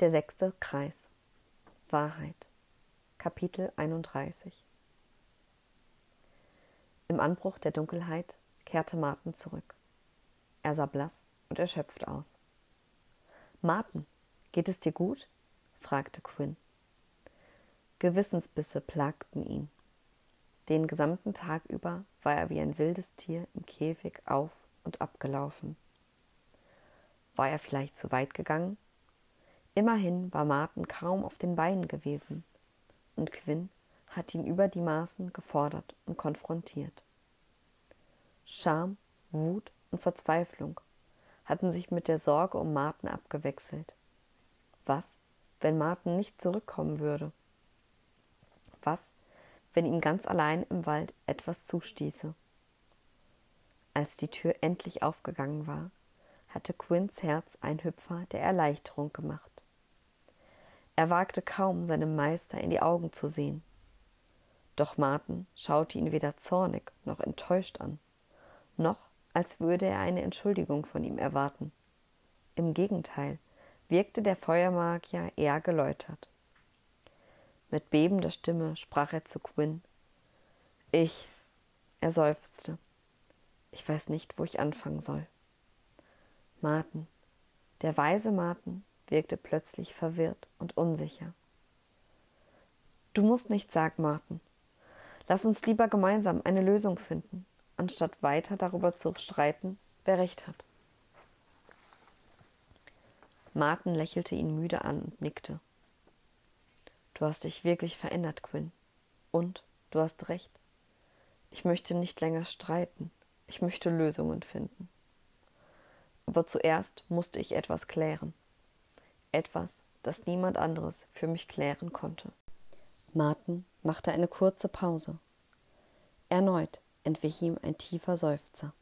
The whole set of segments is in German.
Der sechste Kreis. Wahrheit. Kapitel 31 Im Anbruch der Dunkelheit kehrte Martin zurück. Er sah blass und erschöpft aus. Martin, geht es dir gut? fragte Quinn. Gewissensbisse plagten ihn. Den gesamten Tag über war er wie ein wildes Tier im Käfig auf und abgelaufen. War er vielleicht zu weit gegangen? Immerhin war Martin kaum auf den Beinen gewesen, und Quinn hat ihn über die Maßen gefordert und konfrontiert. Scham, Wut und Verzweiflung hatten sich mit der Sorge um Martin abgewechselt. Was, wenn Martin nicht zurückkommen würde? Was, wenn ihm ganz allein im Wald etwas zustieße? Als die Tür endlich aufgegangen war, hatte Quinns Herz ein Hüpfer der Erleichterung gemacht. Er wagte kaum, seinem Meister in die Augen zu sehen. Doch Martin schaute ihn weder zornig noch enttäuscht an, noch als würde er eine Entschuldigung von ihm erwarten. Im Gegenteil wirkte der Feuermagier eher geläutert. Mit bebender Stimme sprach er zu Quinn. Ich, er seufzte. Ich weiß nicht, wo ich anfangen soll. Martin, der weise Martin, wirkte plötzlich verwirrt und unsicher. Du musst nicht sagen, Martin. Lass uns lieber gemeinsam eine Lösung finden, anstatt weiter darüber zu streiten, wer recht hat. Martin lächelte ihn müde an und nickte. Du hast dich wirklich verändert, Quinn. Und du hast recht. Ich möchte nicht länger streiten. Ich möchte Lösungen finden. Aber zuerst musste ich etwas klären etwas, das niemand anderes für mich klären konnte. Martin machte eine kurze Pause. Erneut entwich ihm ein tiefer Seufzer.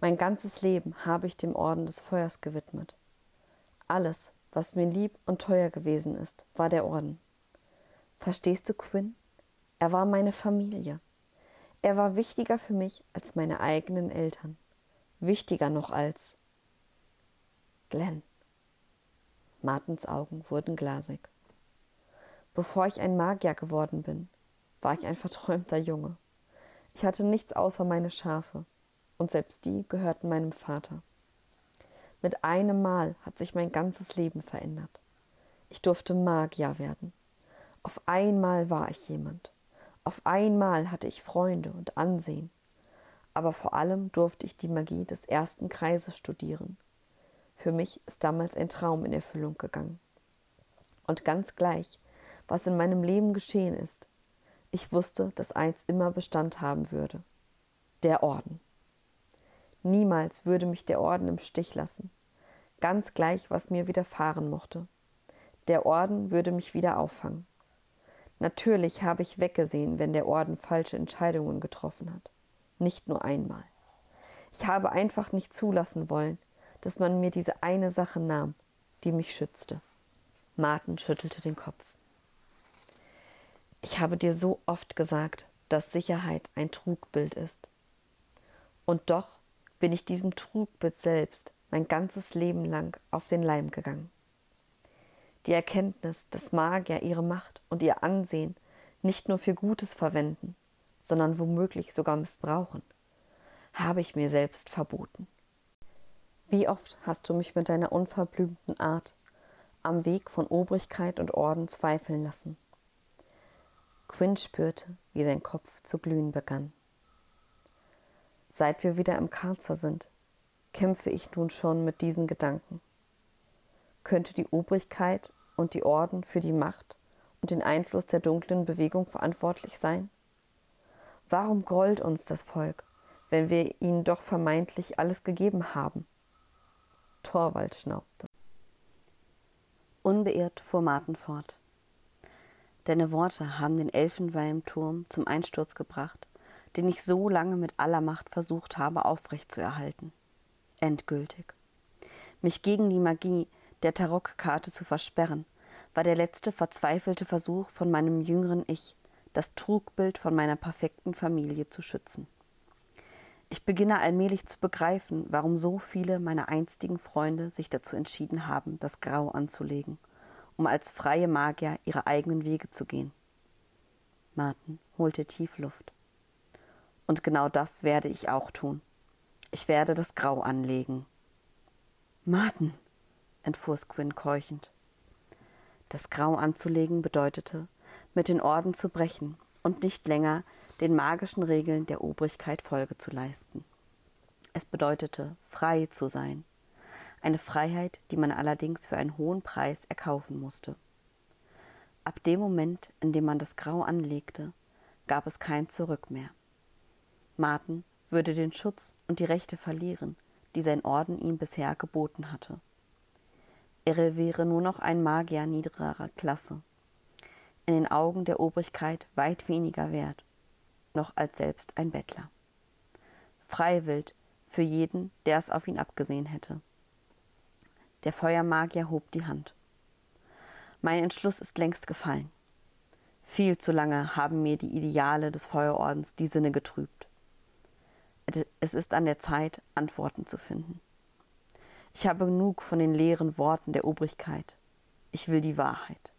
Mein ganzes Leben habe ich dem Orden des Feuers gewidmet. Alles, was mir lieb und teuer gewesen ist, war der Orden. Verstehst du, Quinn? Er war meine Familie. Er war wichtiger für mich als meine eigenen Eltern. Wichtiger noch als Glenn. Martens Augen wurden glasig. Bevor ich ein Magier geworden bin, war ich ein verträumter Junge. Ich hatte nichts außer meine Schafe, und selbst die gehörten meinem Vater. Mit einem Mal hat sich mein ganzes Leben verändert. Ich durfte Magier werden. Auf einmal war ich jemand. Auf einmal hatte ich Freunde und Ansehen. Aber vor allem durfte ich die Magie des ersten Kreises studieren für mich ist damals ein Traum in Erfüllung gegangen. Und ganz gleich, was in meinem Leben geschehen ist, ich wusste, dass eins immer Bestand haben würde. Der Orden. Niemals würde mich der Orden im Stich lassen, ganz gleich, was mir widerfahren mochte. Der Orden würde mich wieder auffangen. Natürlich habe ich weggesehen, wenn der Orden falsche Entscheidungen getroffen hat. Nicht nur einmal. Ich habe einfach nicht zulassen wollen, dass man mir diese eine Sache nahm, die mich schützte. Martin schüttelte den Kopf. Ich habe dir so oft gesagt, dass Sicherheit ein Trugbild ist. Und doch bin ich diesem Trugbild selbst mein ganzes Leben lang auf den Leim gegangen. Die Erkenntnis, dass Magier ihre Macht und ihr Ansehen nicht nur für Gutes verwenden, sondern womöglich sogar missbrauchen, habe ich mir selbst verboten. Wie oft hast du mich mit deiner unverblümten Art am Weg von Obrigkeit und Orden zweifeln lassen? Quinn spürte, wie sein Kopf zu glühen begann. Seit wir wieder im Karzer sind, kämpfe ich nun schon mit diesen Gedanken. Könnte die Obrigkeit und die Orden für die Macht und den Einfluss der dunklen Bewegung verantwortlich sein? Warum grollt uns das Volk, wenn wir ihnen doch vermeintlich alles gegeben haben? Torwald schnaubte. Unbeirrt fuhr Martin fort. Deine Worte haben den Elfenweimturm zum Einsturz gebracht, den ich so lange mit aller Macht versucht habe aufrechtzuerhalten. Endgültig. Mich gegen die Magie der Tarokkarte zu versperren, war der letzte verzweifelte Versuch von meinem jüngeren Ich, das Trugbild von meiner perfekten Familie zu schützen. Ich beginne allmählich zu begreifen, warum so viele meiner einstigen Freunde sich dazu entschieden haben, das Grau anzulegen, um als freie Magier ihre eigenen Wege zu gehen. Martin holte tief Luft. Und genau das werde ich auch tun. Ich werde das Grau anlegen. Martin, entfuhr Squin keuchend. Das Grau anzulegen bedeutete, mit den Orden zu brechen und nicht länger den magischen Regeln der Obrigkeit Folge zu leisten. Es bedeutete, frei zu sein, eine Freiheit, die man allerdings für einen hohen Preis erkaufen musste. Ab dem Moment, in dem man das Grau anlegte, gab es kein Zurück mehr. Martin würde den Schutz und die Rechte verlieren, die sein Orden ihm bisher geboten hatte. Er wäre nur noch ein Magier niederer Klasse, in den Augen der Obrigkeit weit weniger wert noch als selbst ein Bettler. Freiwild für jeden, der es auf ihn abgesehen hätte. Der Feuermagier hob die Hand. Mein Entschluss ist längst gefallen. Viel zu lange haben mir die Ideale des Feuerordens die Sinne getrübt. Es ist an der Zeit, Antworten zu finden. Ich habe genug von den leeren Worten der Obrigkeit. Ich will die Wahrheit.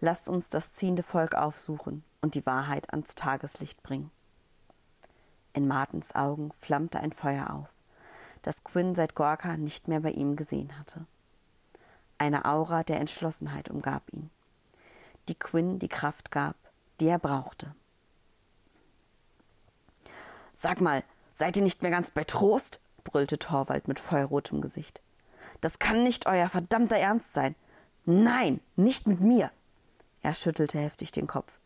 Lasst uns das ziehende Volk aufsuchen und die Wahrheit ans Tageslicht bringen. In Martens Augen flammte ein Feuer auf, das Quinn seit Gorka nicht mehr bei ihm gesehen hatte. Eine Aura der Entschlossenheit umgab ihn, die Quinn die Kraft gab, die er brauchte. Sag mal, seid ihr nicht mehr ganz bei Trost? brüllte Torwald mit feuerrotem Gesicht. Das kann nicht euer verdammter Ernst sein. Nein, nicht mit mir. Er schüttelte heftig den Kopf.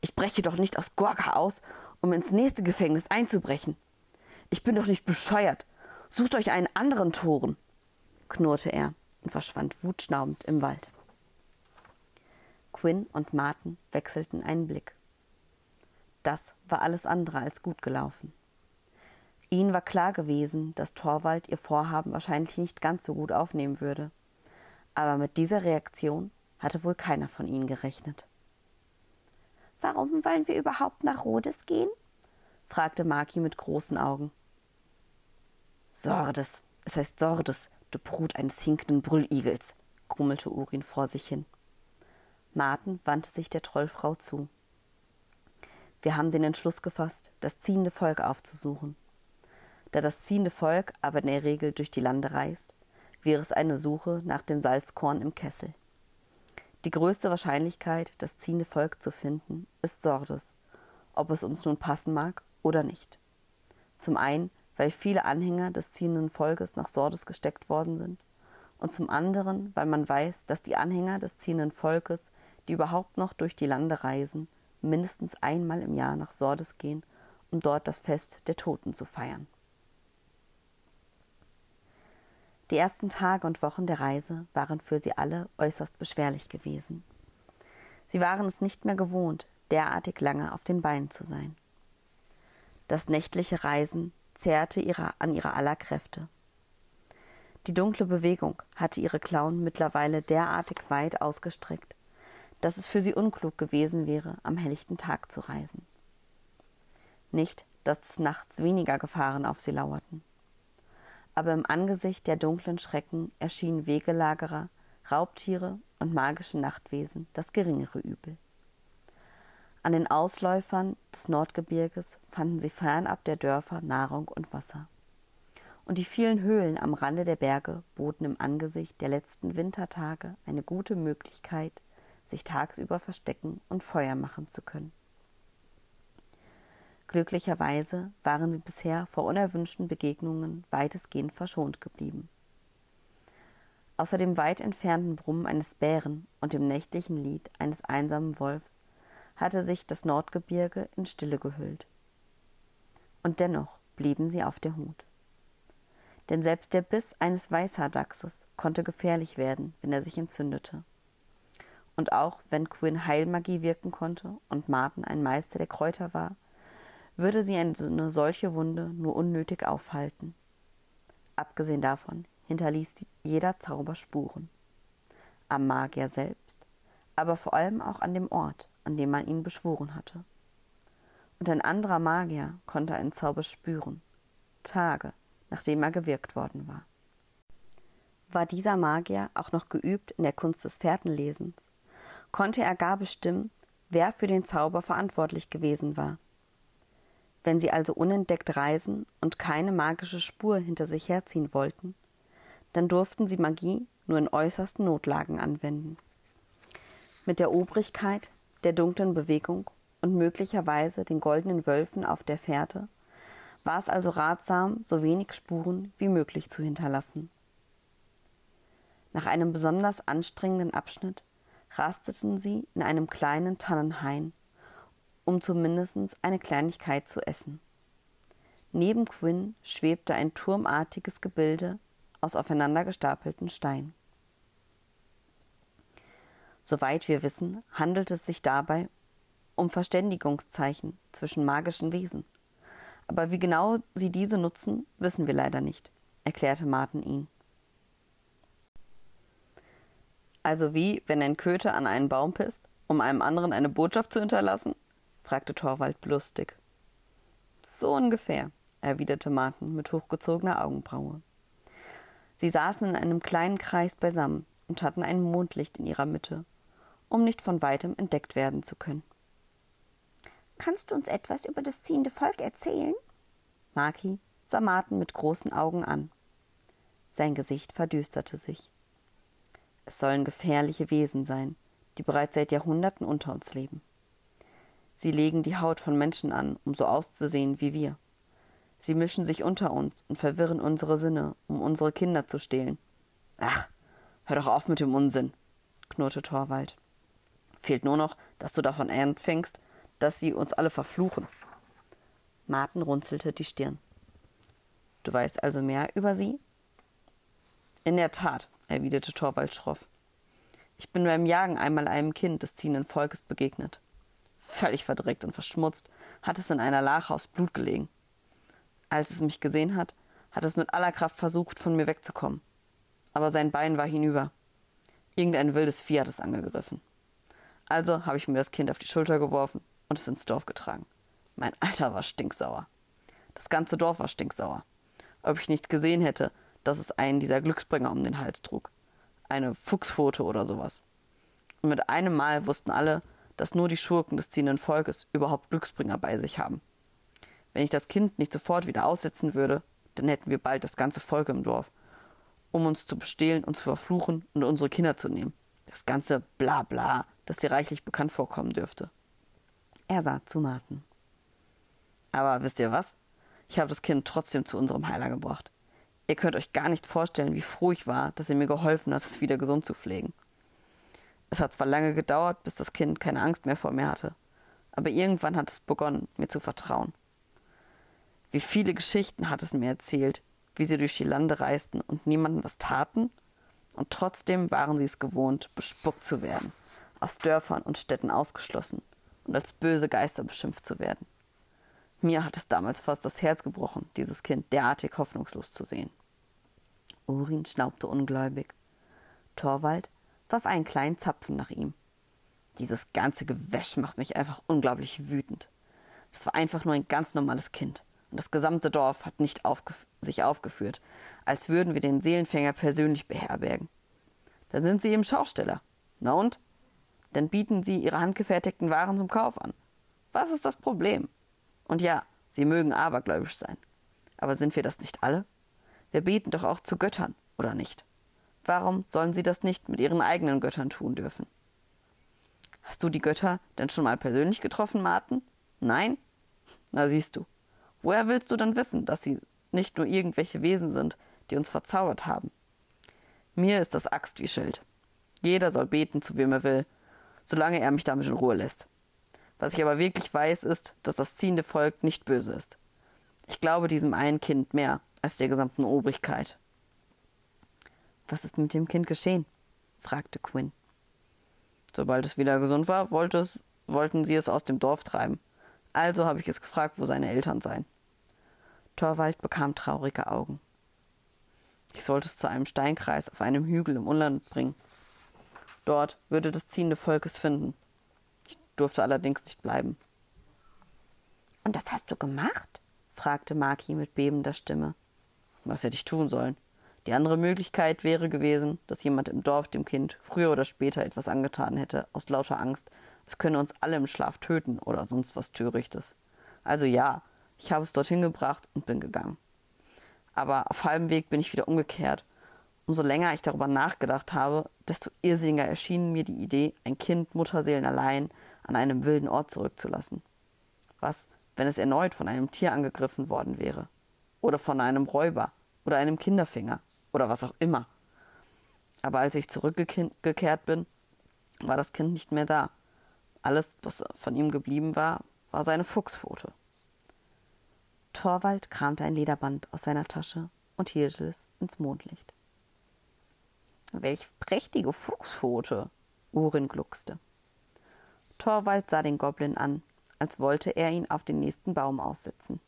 Ich breche doch nicht aus Gorka aus, um ins nächste Gefängnis einzubrechen. Ich bin doch nicht bescheuert. Sucht euch einen anderen Toren, knurrte er und verschwand wutschnaubend im Wald. Quinn und Martin wechselten einen Blick. Das war alles andere als gut gelaufen. Ihnen war klar gewesen, dass Torwald ihr Vorhaben wahrscheinlich nicht ganz so gut aufnehmen würde. Aber mit dieser Reaktion hatte wohl keiner von ihnen gerechnet. Warum wollen wir überhaupt nach Rhodes gehen? fragte Maki mit großen Augen. Sordes, es heißt Sordes, du Brut eines hinkenden Brülligels, grummelte Urin vor sich hin. Martin wandte sich der Trollfrau zu. Wir haben den Entschluss gefasst, das ziehende Volk aufzusuchen. Da das ziehende Volk aber in der Regel durch die Lande reist, wäre es eine Suche nach dem Salzkorn im Kessel. Die größte Wahrscheinlichkeit, das ziehende Volk zu finden, ist Sordes, ob es uns nun passen mag oder nicht. Zum einen, weil viele Anhänger des ziehenden Volkes nach Sordes gesteckt worden sind, und zum anderen, weil man weiß, dass die Anhänger des ziehenden Volkes, die überhaupt noch durch die Lande reisen, mindestens einmal im Jahr nach Sordes gehen, um dort das Fest der Toten zu feiern. Die ersten Tage und Wochen der Reise waren für sie alle äußerst beschwerlich gewesen. Sie waren es nicht mehr gewohnt, derartig lange auf den Beinen zu sein. Das nächtliche Reisen zehrte ihrer, an ihrer aller Kräfte. Die dunkle Bewegung hatte ihre Klauen mittlerweile derartig weit ausgestreckt, dass es für sie unklug gewesen wäre, am helllichten Tag zu reisen. Nicht, dass nachts weniger Gefahren auf sie lauerten aber im Angesicht der dunklen Schrecken erschienen Wegelagerer, Raubtiere und magische Nachtwesen das geringere Übel. An den Ausläufern des Nordgebirges fanden sie fernab der Dörfer Nahrung und Wasser. Und die vielen Höhlen am Rande der Berge boten im Angesicht der letzten Wintertage eine gute Möglichkeit, sich tagsüber verstecken und Feuer machen zu können. Glücklicherweise waren sie bisher vor unerwünschten Begegnungen weitestgehend verschont geblieben. Außer dem weit entfernten Brummen eines Bären und dem nächtlichen Lied eines einsamen Wolfs hatte sich das Nordgebirge in Stille gehüllt. Und dennoch blieben sie auf der Hut. Denn selbst der Biss eines Weißhaardachses konnte gefährlich werden, wenn er sich entzündete. Und auch wenn Quinn Heilmagie wirken konnte und Martin ein Meister der Kräuter war, würde sie eine solche Wunde nur unnötig aufhalten. Abgesehen davon hinterließ jeder Zauber Spuren. Am Magier selbst, aber vor allem auch an dem Ort, an dem man ihn beschworen hatte. Und ein anderer Magier konnte einen Zauber spüren, Tage, nachdem er gewirkt worden war. War dieser Magier auch noch geübt in der Kunst des Fährtenlesens, konnte er gar bestimmen, wer für den Zauber verantwortlich gewesen war. Wenn sie also unentdeckt reisen und keine magische Spur hinter sich herziehen wollten, dann durften sie Magie nur in äußersten Notlagen anwenden. Mit der Obrigkeit, der dunklen Bewegung und möglicherweise den goldenen Wölfen auf der Fährte war es also ratsam, so wenig Spuren wie möglich zu hinterlassen. Nach einem besonders anstrengenden Abschnitt rasteten sie in einem kleinen Tannenhain, um zumindest eine Kleinigkeit zu essen. Neben Quinn schwebte ein turmartiges Gebilde aus aufeinander gestapelten Steinen. Soweit wir wissen, handelt es sich dabei um Verständigungszeichen zwischen magischen Wesen. Aber wie genau sie diese nutzen, wissen wir leider nicht, erklärte Martin ihn. Also wie, wenn ein Köter an einen Baum pisst, um einem anderen eine Botschaft zu hinterlassen? Fragte Torwald lustig. So ungefähr, erwiderte Martin mit hochgezogener Augenbraue. Sie saßen in einem kleinen Kreis beisammen und hatten ein Mondlicht in ihrer Mitte um nicht von weitem entdeckt werden zu können. Kannst du uns etwas über das ziehende Volk erzählen? Maki sah Martin mit großen Augen an. Sein Gesicht verdüsterte sich. Es sollen gefährliche Wesen sein, die bereits seit Jahrhunderten unter uns leben. Sie legen die Haut von Menschen an, um so auszusehen wie wir. Sie mischen sich unter uns und verwirren unsere Sinne, um unsere Kinder zu stehlen. Ach, hör doch auf mit dem Unsinn, knurrte Torwald. Fehlt nur noch, dass du davon anfängst, dass sie uns alle verfluchen. Martin runzelte die Stirn. Du weißt also mehr über sie? In der Tat, erwiderte Torvald schroff. Ich bin beim Jagen einmal einem Kind des ziehenden Volkes begegnet. Völlig verdreckt und verschmutzt hat es in einer Lache aus Blut gelegen. Als es mich gesehen hat, hat es mit aller Kraft versucht, von mir wegzukommen. Aber sein Bein war hinüber. Irgendein wildes Vieh hat es angegriffen. Also habe ich mir das Kind auf die Schulter geworfen und es ins Dorf getragen. Mein Alter war stinksauer. Das ganze Dorf war stinksauer. Ob ich nicht gesehen hätte, dass es einen dieser Glücksbringer um den Hals trug. Eine Fuchspfote oder sowas. Und mit einem Mal wussten alle, dass nur die Schurken des ziehenden Volkes überhaupt Glücksbringer bei sich haben. Wenn ich das Kind nicht sofort wieder aussetzen würde, dann hätten wir bald das ganze Volk im Dorf, um uns zu bestehlen und zu verfluchen und unsere Kinder zu nehmen. Das ganze Blabla das dir reichlich bekannt vorkommen dürfte. Er sah zu Martin. Aber wisst ihr was? Ich habe das Kind trotzdem zu unserem Heiler gebracht. Ihr könnt euch gar nicht vorstellen, wie froh ich war, dass er mir geholfen hat, es wieder gesund zu pflegen. Es hat zwar lange gedauert, bis das Kind keine Angst mehr vor mir hatte, aber irgendwann hat es begonnen, mir zu vertrauen. Wie viele Geschichten hat es mir erzählt, wie sie durch die Lande reisten und niemandem was taten, und trotzdem waren sie es gewohnt, bespuckt zu werden aus Dörfern und Städten ausgeschlossen und als böse Geister beschimpft zu werden. Mir hat es damals fast das Herz gebrochen, dieses Kind derartig hoffnungslos zu sehen. Urin schnaubte ungläubig. Torwald warf einen kleinen Zapfen nach ihm. Dieses ganze Gewäsch macht mich einfach unglaublich wütend. Das war einfach nur ein ganz normales Kind. Und das gesamte Dorf hat nicht aufgef sich aufgeführt, als würden wir den Seelenfänger persönlich beherbergen. Dann sind sie eben Schausteller. Na und? Dann bieten sie ihre handgefertigten Waren zum Kauf an. Was ist das Problem? Und ja, sie mögen abergläubisch sein. Aber sind wir das nicht alle? Wir beten doch auch zu Göttern, oder nicht? Warum sollen sie das nicht mit ihren eigenen Göttern tun dürfen? Hast du die Götter denn schon mal persönlich getroffen, Martin? Nein? Na siehst du. Woher willst du dann wissen, dass sie nicht nur irgendwelche Wesen sind, die uns verzaubert haben? Mir ist das Axt wie Schild. Jeder soll beten, zu wem er will, solange er mich damit in Ruhe lässt. Was ich aber wirklich weiß, ist, dass das ziehende Volk nicht böse ist. Ich glaube diesem einen Kind mehr als der gesamten Obrigkeit. Was ist mit dem Kind geschehen? fragte Quinn. Sobald es wieder gesund war, wollte es, wollten sie es aus dem Dorf treiben. Also habe ich es gefragt, wo seine Eltern seien. Torwald bekam traurige Augen. Ich sollte es zu einem Steinkreis auf einem Hügel im Unland bringen. Dort würde das ziehende Volk es finden. Ich durfte allerdings nicht bleiben. Und das hast du gemacht? fragte Maki mit bebender Stimme. Was hätte ich tun sollen? Die andere Möglichkeit wäre gewesen, dass jemand im Dorf dem Kind früher oder später etwas angetan hätte, aus lauter Angst, es könne uns alle im Schlaf töten oder sonst was Törichtes. Also ja, ich habe es dorthin gebracht und bin gegangen. Aber auf halbem Weg bin ich wieder umgekehrt. Umso länger ich darüber nachgedacht habe, desto irrsinniger erschien mir die Idee, ein Kind Mutterseelen allein an einem wilden Ort zurückzulassen. Was, wenn es erneut von einem Tier angegriffen worden wäre? Oder von einem Räuber oder einem Kinderfinger oder was auch immer. Aber als ich zurückgekehrt bin, war das Kind nicht mehr da. Alles, was von ihm geblieben war, war seine Fuchspfote. Torwald kramte ein Lederband aus seiner Tasche und hielt es ins Mondlicht. Welch prächtige Fuchspfote! Urin gluckste. Torwald sah den Goblin an, als wollte er ihn auf den nächsten Baum aussetzen.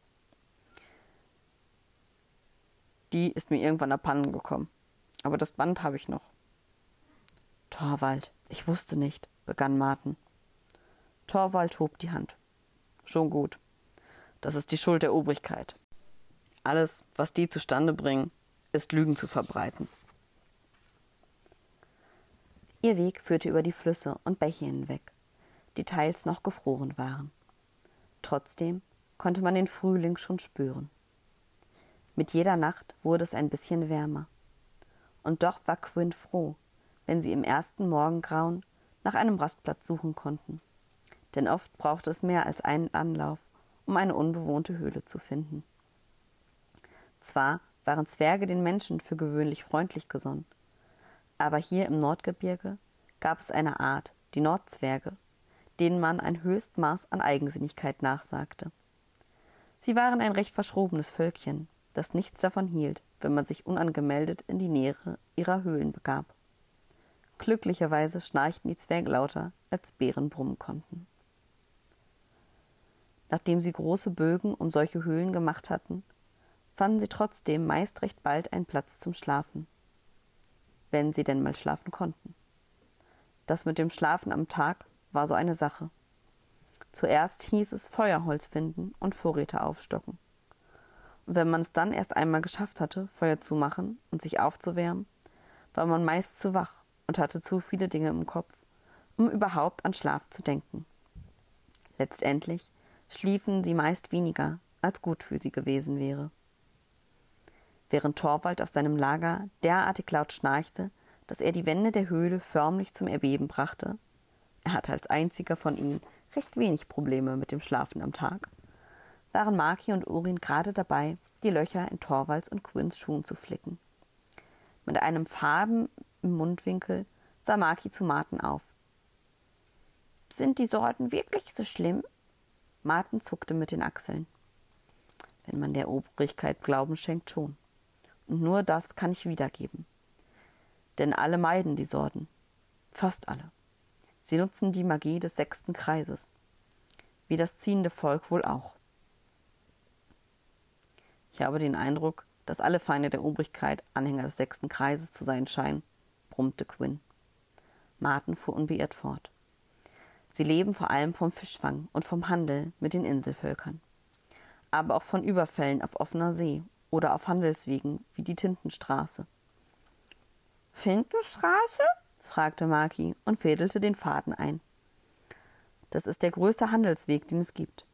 Die ist mir irgendwann abhanden gekommen. Aber das Band habe ich noch. Torwald, ich wusste nicht, begann Martin. Torwald hob die Hand. Schon gut. Das ist die Schuld der Obrigkeit. Alles, was die zustande bringen, ist Lügen zu verbreiten. Ihr Weg führte über die Flüsse und Bäche hinweg, die teils noch gefroren waren. Trotzdem konnte man den Frühling schon spüren. Mit jeder Nacht wurde es ein bisschen wärmer. Und doch war Quinn froh, wenn sie im ersten Morgengrauen nach einem Rastplatz suchen konnten. Denn oft brauchte es mehr als einen Anlauf, um eine unbewohnte Höhle zu finden. Zwar waren Zwerge den Menschen für gewöhnlich freundlich gesonnen, aber hier im Nordgebirge gab es eine Art, die Nordzwerge, denen man ein Höchstmaß an Eigensinnigkeit nachsagte. Sie waren ein recht verschrobenes Völkchen, das nichts davon hielt, wenn man sich unangemeldet in die Nähe ihrer Höhlen begab. Glücklicherweise schnarchten die Zwerge lauter, als Bären brummen konnten. Nachdem sie große Bögen um solche Höhlen gemacht hatten, fanden sie trotzdem meist recht bald einen Platz zum Schlafen. Wenn sie denn mal schlafen konnten. Das mit dem Schlafen am Tag war so eine Sache. Zuerst hieß es Feuerholz finden und Vorräte aufstocken. Wenn man es dann erst einmal geschafft hatte, Feuer zu machen und sich aufzuwärmen, war man meist zu wach und hatte zu viele Dinge im Kopf, um überhaupt an Schlaf zu denken. Letztendlich schliefen sie meist weniger, als gut für sie gewesen wäre. Während Torwald auf seinem Lager derartig laut schnarchte, dass er die Wände der Höhle förmlich zum Erbeben brachte, er hatte als einziger von ihnen recht wenig Probleme mit dem Schlafen am Tag, waren Maki und Urin gerade dabei, die Löcher in Torvalds und Quinns Schuhen zu flicken. Mit einem Farben im Mundwinkel sah Maki zu Martin auf. Sind die Sorten wirklich so schlimm? Martin zuckte mit den Achseln. Wenn man der Obrigkeit Glauben schenkt, schon. Und nur das kann ich wiedergeben. Denn alle meiden die Sorten. Fast alle. Sie nutzen die Magie des sechsten Kreises. Wie das ziehende Volk wohl auch. Ich habe den Eindruck, dass alle Feinde der Obrigkeit Anhänger des sechsten Kreises zu sein scheinen, brummte Quinn. Martin fuhr unbeirrt fort. Sie leben vor allem vom Fischfang und vom Handel mit den Inselvölkern. Aber auch von Überfällen auf offener See oder auf Handelswegen wie die Tintenstraße. Tintenstraße? fragte Maki und fädelte den Faden ein. Das ist der größte Handelsweg, den es gibt.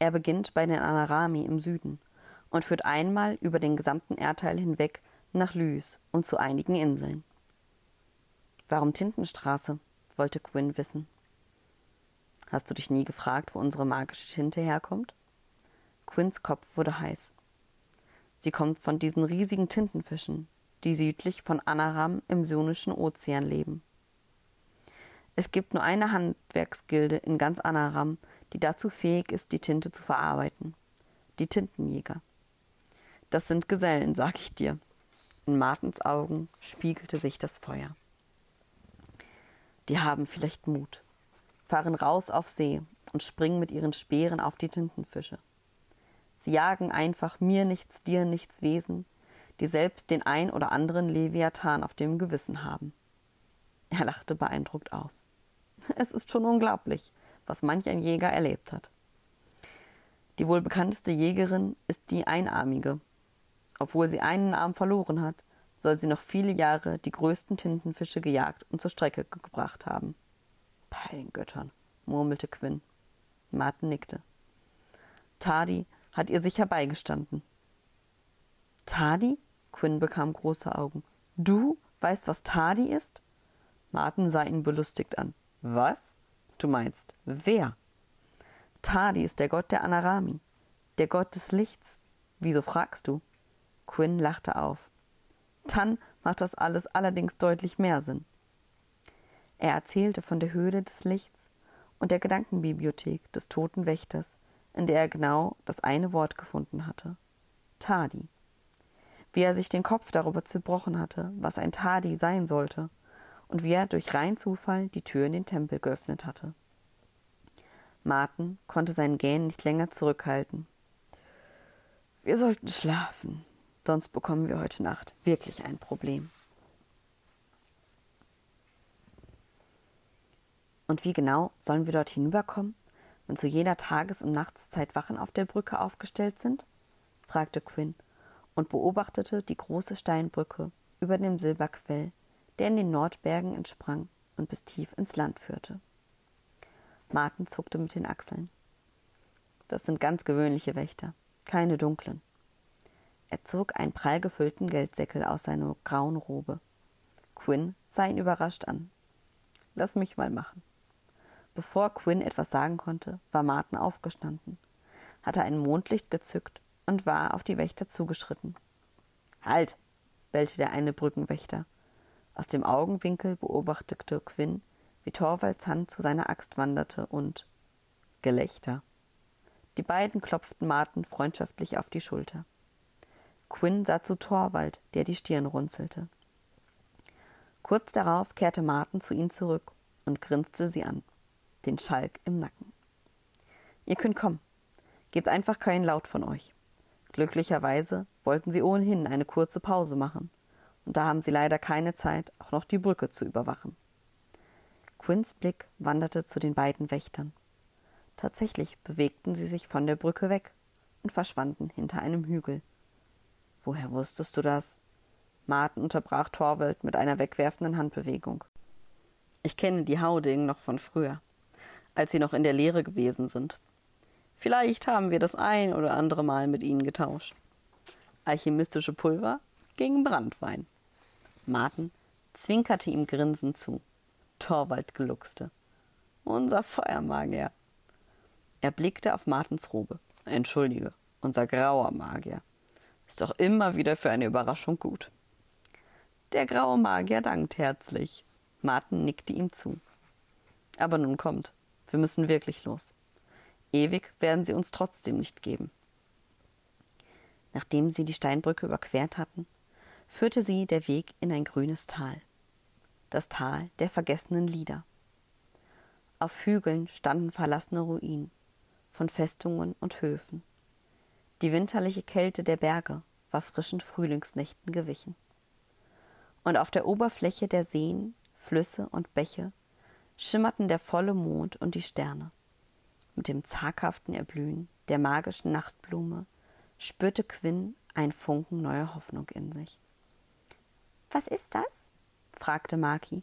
Er beginnt bei den Anarami im Süden und führt einmal über den gesamten Erdteil hinweg nach Lys und zu einigen Inseln. Warum Tintenstraße? wollte Quinn wissen. Hast du dich nie gefragt, wo unsere magische Tinte herkommt? Quinns Kopf wurde heiß. Sie kommt von diesen riesigen Tintenfischen, die südlich von Anaram im Sionischen Ozean leben. Es gibt nur eine Handwerksgilde in ganz Anaram, die dazu fähig ist, die Tinte zu verarbeiten. Die Tintenjäger. Das sind Gesellen, sag ich dir. In Martens Augen spiegelte sich das Feuer. Die haben vielleicht Mut, fahren raus auf See und springen mit ihren Speeren auf die Tintenfische. Sie jagen einfach mir nichts, dir nichts Wesen, die selbst den ein oder anderen Leviathan auf dem Gewissen haben. Er lachte beeindruckt auf. Es ist schon unglaublich, was manch ein Jäger erlebt hat. Die wohl bekannteste Jägerin ist die Einarmige. Obwohl sie einen Arm verloren hat, soll sie noch viele Jahre die größten Tintenfische gejagt und zur Strecke gebracht haben. Bei den Göttern, murmelte Quinn. Martin nickte. Tardy hat ihr sicher beigestanden. Tardy? Quinn bekam große Augen. Du weißt, was Tardy ist? Martin sah ihn belustigt an. Was? Du meinst, wer? Tardy ist der Gott der Anarami, der Gott des Lichts. Wieso fragst du? Quinn lachte auf. Dann macht das alles allerdings deutlich mehr Sinn. Er erzählte von der Höhle des Lichts und der Gedankenbibliothek des toten Wächters, in der er genau das eine Wort gefunden hatte. Tadi. Wie er sich den Kopf darüber zerbrochen hatte, was ein Tadi sein sollte, und wie er durch rein Zufall die Tür in den Tempel geöffnet hatte. Martin konnte seinen Gähn nicht länger zurückhalten. Wir sollten schlafen, sonst bekommen wir heute Nacht wirklich ein Problem. Und wie genau sollen wir dort hinüberkommen, wenn zu jeder Tages- und Nachtszeit Wachen auf der Brücke aufgestellt sind? fragte Quinn und beobachtete die große Steinbrücke über dem Silberquell, der in den Nordbergen entsprang und bis tief ins Land führte. Martin zuckte mit den Achseln. Das sind ganz gewöhnliche Wächter, keine dunklen. Er zog einen prall gefüllten Geldsäckel aus seiner grauen Robe. Quinn sah ihn überrascht an. Lass mich mal machen. Bevor Quinn etwas sagen konnte, war Martin aufgestanden, hatte ein Mondlicht gezückt und war auf die Wächter zugeschritten. Halt! bellte der eine Brückenwächter. Aus dem Augenwinkel beobachtete Quinn, wie Torvalds Hand zu seiner Axt wanderte und Gelächter. Die beiden klopften Martin freundschaftlich auf die Schulter. Quinn sah zu Torwald, der die Stirn runzelte. Kurz darauf kehrte Martin zu ihnen zurück und grinste sie an den Schalk im Nacken. Ihr könnt kommen. Gebt einfach keinen Laut von euch. Glücklicherweise wollten sie ohnehin eine kurze Pause machen, und da haben sie leider keine Zeit, auch noch die Brücke zu überwachen. Quinns Blick wanderte zu den beiden Wächtern. Tatsächlich bewegten sie sich von der Brücke weg und verschwanden hinter einem Hügel. Woher wusstest du das? Martin unterbrach Torwald mit einer wegwerfenden Handbewegung. Ich kenne die Hauding noch von früher als sie noch in der Lehre gewesen sind. Vielleicht haben wir das ein oder andere Mal mit ihnen getauscht. Alchemistische Pulver gegen Brandwein. Martin zwinkerte ihm grinsend zu. Torwald gluckste. Unser Feuermagier. Er blickte auf Martins Robe. Entschuldige, unser grauer Magier. Ist doch immer wieder für eine Überraschung gut. Der graue Magier dankt herzlich. Martin nickte ihm zu. Aber nun kommt. Wir müssen wirklich los. Ewig werden sie uns trotzdem nicht geben. Nachdem sie die Steinbrücke überquert hatten, führte sie der Weg in ein grünes Tal. Das Tal der vergessenen Lieder. Auf Hügeln standen verlassene Ruinen von Festungen und Höfen. Die winterliche Kälte der Berge war frischen Frühlingsnächten gewichen. Und auf der Oberfläche der Seen, Flüsse und Bäche schimmerten der volle Mond und die Sterne. Mit dem zaghaften Erblühen der magischen Nachtblume spürte Quinn ein Funken neuer Hoffnung in sich. Was ist das? fragte Maki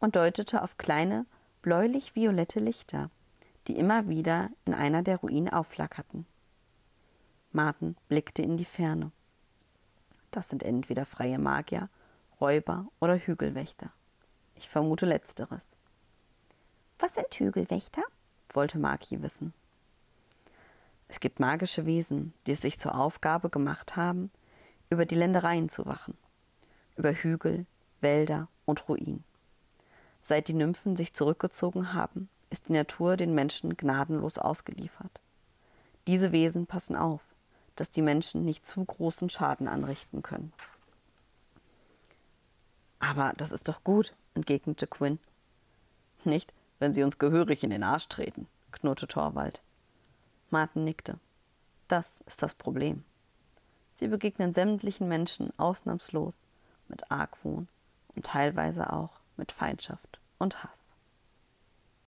und deutete auf kleine, bläulich-violette Lichter, die immer wieder in einer der Ruinen aufflackerten. Martin blickte in die Ferne. Das sind entweder freie Magier, Räuber oder Hügelwächter. Ich vermute letzteres. Was sind Hügelwächter? wollte Maki wissen. Es gibt magische Wesen, die es sich zur Aufgabe gemacht haben, über die Ländereien zu wachen, über Hügel, Wälder und Ruinen. Seit die Nymphen sich zurückgezogen haben, ist die Natur den Menschen gnadenlos ausgeliefert. Diese Wesen passen auf, dass die Menschen nicht zu großen Schaden anrichten können. Aber das ist doch gut, entgegnete Quinn. Nicht, wenn sie uns gehörig in den Arsch treten, knurrte Torwald. Martin nickte. Das ist das Problem. Sie begegnen sämtlichen Menschen ausnahmslos mit Argwohn und teilweise auch mit Feindschaft und Hass.